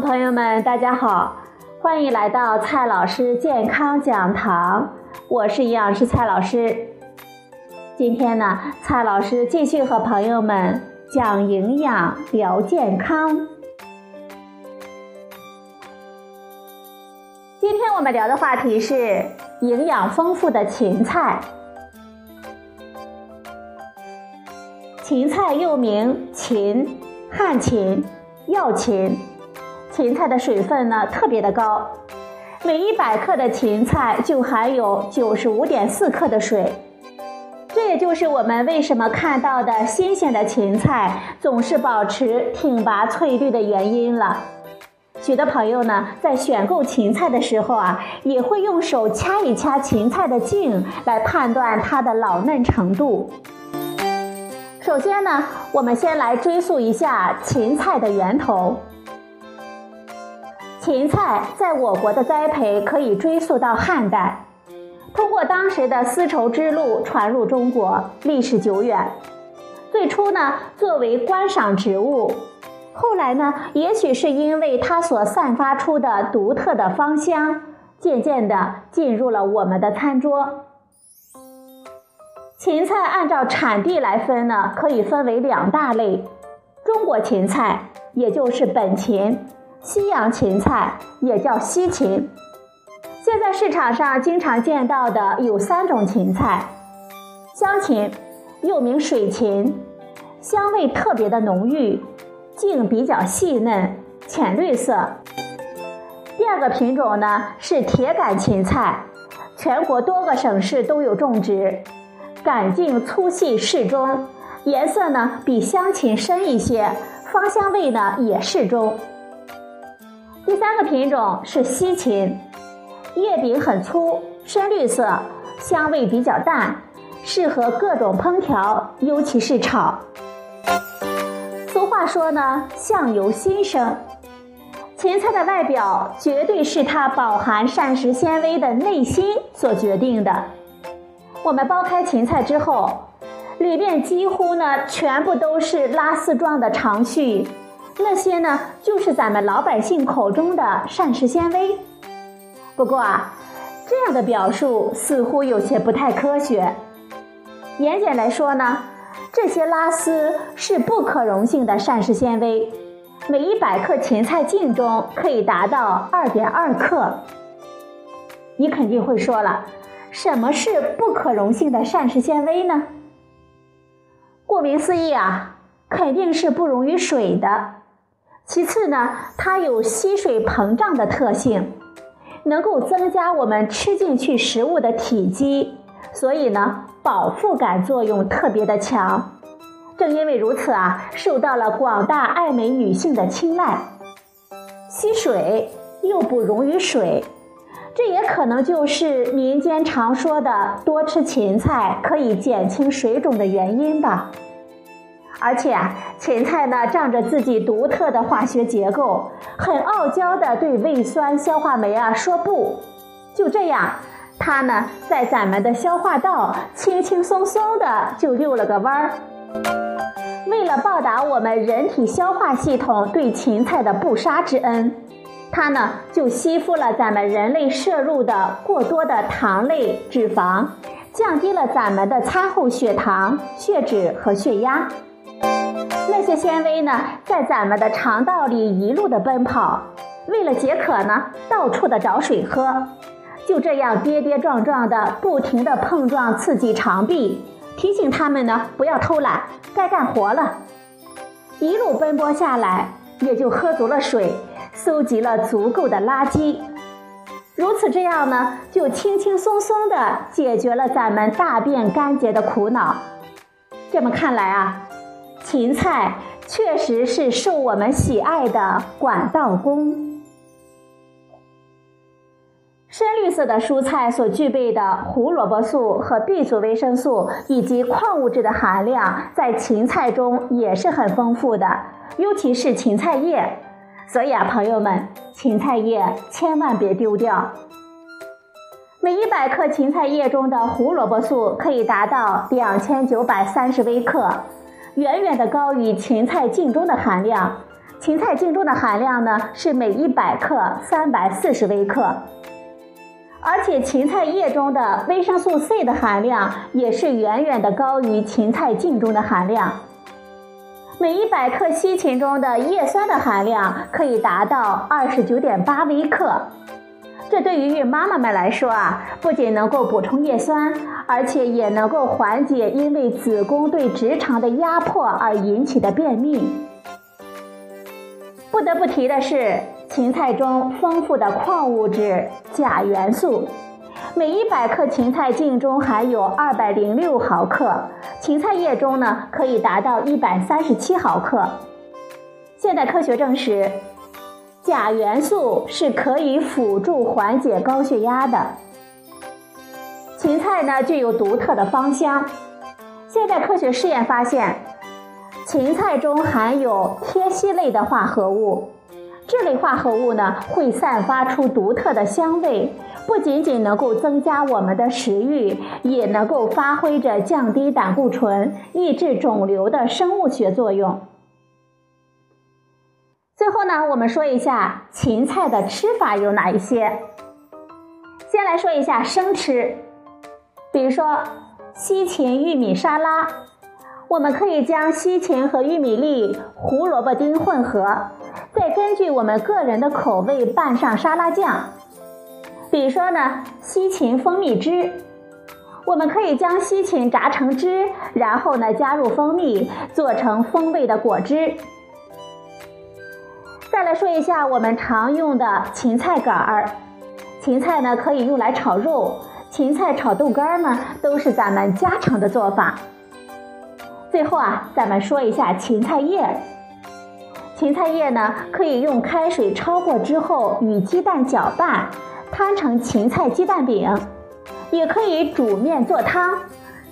朋友们，大家好，欢迎来到蔡老师健康讲堂，我是营养师蔡老师。今天呢，蔡老师继续和朋友们讲营养聊健康。今天我们聊的话题是营养丰富的芹菜。芹菜又名芹、旱芹、药芹。芹菜的水分呢特别的高，每一百克的芹菜就含有九十五点四克的水，这也就是我们为什么看到的新鲜的芹菜总是保持挺拔翠绿的原因了。许多朋友呢在选购芹菜的时候啊，也会用手掐一掐芹菜的茎来判断它的老嫩程度。首先呢，我们先来追溯一下芹菜的源头。芹菜在我国的栽培可以追溯到汉代，通过当时的丝绸之路传入中国，历史久远。最初呢，作为观赏植物，后来呢，也许是因为它所散发出的独特的芳香，渐渐地进入了我们的餐桌。芹菜按照产地来分呢，可以分为两大类：中国芹菜，也就是本芹。西洋芹菜也叫西芹，现在市场上经常见到的有三种芹菜：香芹，又名水芹，香味特别的浓郁，茎比较细嫩，浅绿色。第二个品种呢是铁杆芹菜，全国多个省市都有种植，杆茎粗细适中，颜色呢比香芹深一些，芳香味呢也适中。第三个品种是西芹，叶柄很粗，深绿色，香味比较淡，适合各种烹调，尤其是炒。俗话说呢，相由心生，芹菜的外表绝对是它饱含膳食纤维的内心所决定的。我们剥开芹菜之后，里面几乎呢全部都是拉丝状的长絮。那些呢，就是咱们老百姓口中的膳食纤维。不过啊，这样的表述似乎有些不太科学。严谨来说呢，这些拉丝是不可溶性的膳食纤维，每一百克芹菜茎中可以达到二点二克。你肯定会说了，什么是不可溶性的膳食纤维呢？顾名思义啊，肯定是不溶于水的。其次呢，它有吸水膨胀的特性，能够增加我们吃进去食物的体积，所以呢，饱腹感作用特别的强。正因为如此啊，受到了广大爱美女性的青睐。吸水又不溶于水，这也可能就是民间常说的多吃芹菜可以减轻水肿的原因吧。而且啊，芹菜呢，仗着自己独特的化学结构，很傲娇的对胃酸、消化酶啊说不。就这样，它呢，在咱们的消化道轻轻松松的就溜了个弯儿。为了报答我们人体消化系统对芹菜的不杀之恩，它呢就吸附了咱们人类摄入的过多的糖类、脂肪，降低了咱们的餐后血糖、血脂和血压。那些纤维呢，在咱们的肠道里一路的奔跑，为了解渴呢，到处的找水喝，就这样跌跌撞撞的，不停的碰撞刺激肠壁，提醒他们呢不要偷懒，该干活了。一路奔波下来，也就喝足了水，搜集了足够的垃圾，如此这样呢，就轻轻松松的解决了咱们大便干结的苦恼。这么看来啊。芹菜确实是受我们喜爱的管道工。深绿色的蔬菜所具备的胡萝卜素和 B 族维生素以及矿物质的含量，在芹菜中也是很丰富的，尤其是芹菜叶。所以啊，朋友们，芹菜叶千万别丢掉。每一百克芹菜叶中的胡萝卜素可以达到两千九百三十微克。远远的高于芹菜茎中的含量，芹菜茎中的含量呢是每一百克三百四十微克，而且芹菜叶中的维生素 C 的含量也是远远的高于芹菜茎中的含量。每一百克西芹中的叶酸的含量可以达到二十九点八微克，这对于孕妈妈们来说啊，不仅能够补充叶酸，而且也能够缓解因为子宫对直肠的压迫而引起的便秘。不得不提的是，芹菜中丰富的矿物质钾元素。每一百克芹菜茎中含有二百零六毫克，芹菜叶中呢可以达到一百三十七毫克。现代科学证实，钾元素是可以辅助缓解高血压的。芹菜呢具有独特的芳香，现代科学试验发现，芹菜中含有萜烯类的化合物，这类化合物呢会散发出独特的香味。不仅仅能够增加我们的食欲，也能够发挥着降低胆固醇、抑制肿瘤的生物学作用。最后呢，我们说一下芹菜的吃法有哪一些。先来说一下生吃，比如说西芹玉米沙拉，我们可以将西芹和玉米粒、胡萝卜丁混合，再根据我们个人的口味拌上沙拉酱。比如说呢，西芹蜂蜜汁，我们可以将西芹榨成汁，然后呢加入蜂蜜，做成风味的果汁。再来说一下我们常用的芹菜杆儿，芹菜呢可以用来炒肉，芹菜炒豆干呢都是咱们家常的做法。最后啊，咱们说一下芹菜叶，芹菜叶呢可以用开水焯过之后与鸡蛋搅拌。摊成芹菜鸡蛋饼，也可以煮面做汤，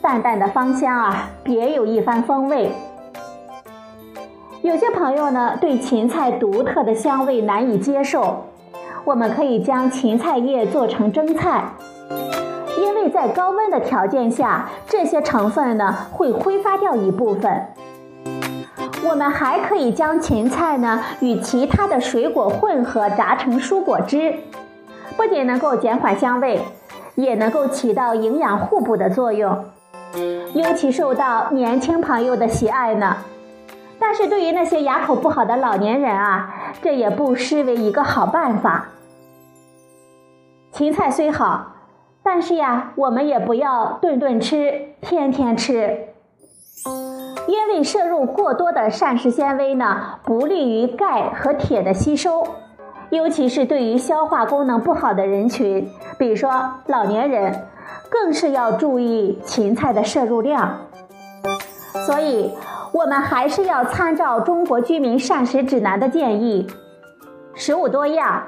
淡淡的芳香啊，别有一番风味。有些朋友呢对芹菜独特的香味难以接受，我们可以将芹菜叶做成蒸菜，因为在高温的条件下，这些成分呢会挥发掉一部分。我们还可以将芹菜呢与其他的水果混合榨成蔬果汁。不仅能够减缓香味，也能够起到营养互补的作用，尤其受到年轻朋友的喜爱呢。但是对于那些牙口不好的老年人啊，这也不失为一个好办法。芹菜虽好，但是呀，我们也不要顿顿吃，天天吃，因为摄入过多的膳食纤维呢，不利于钙和铁的吸收。尤其是对于消化功能不好的人群，比如说老年人，更是要注意芹菜的摄入量。所以，我们还是要参照《中国居民膳食指南》的建议，食物多样，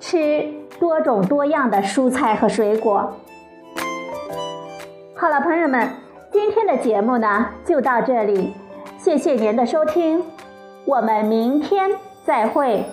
吃多种多样的蔬菜和水果。好了，朋友们，今天的节目呢就到这里，谢谢您的收听，我们明天再会。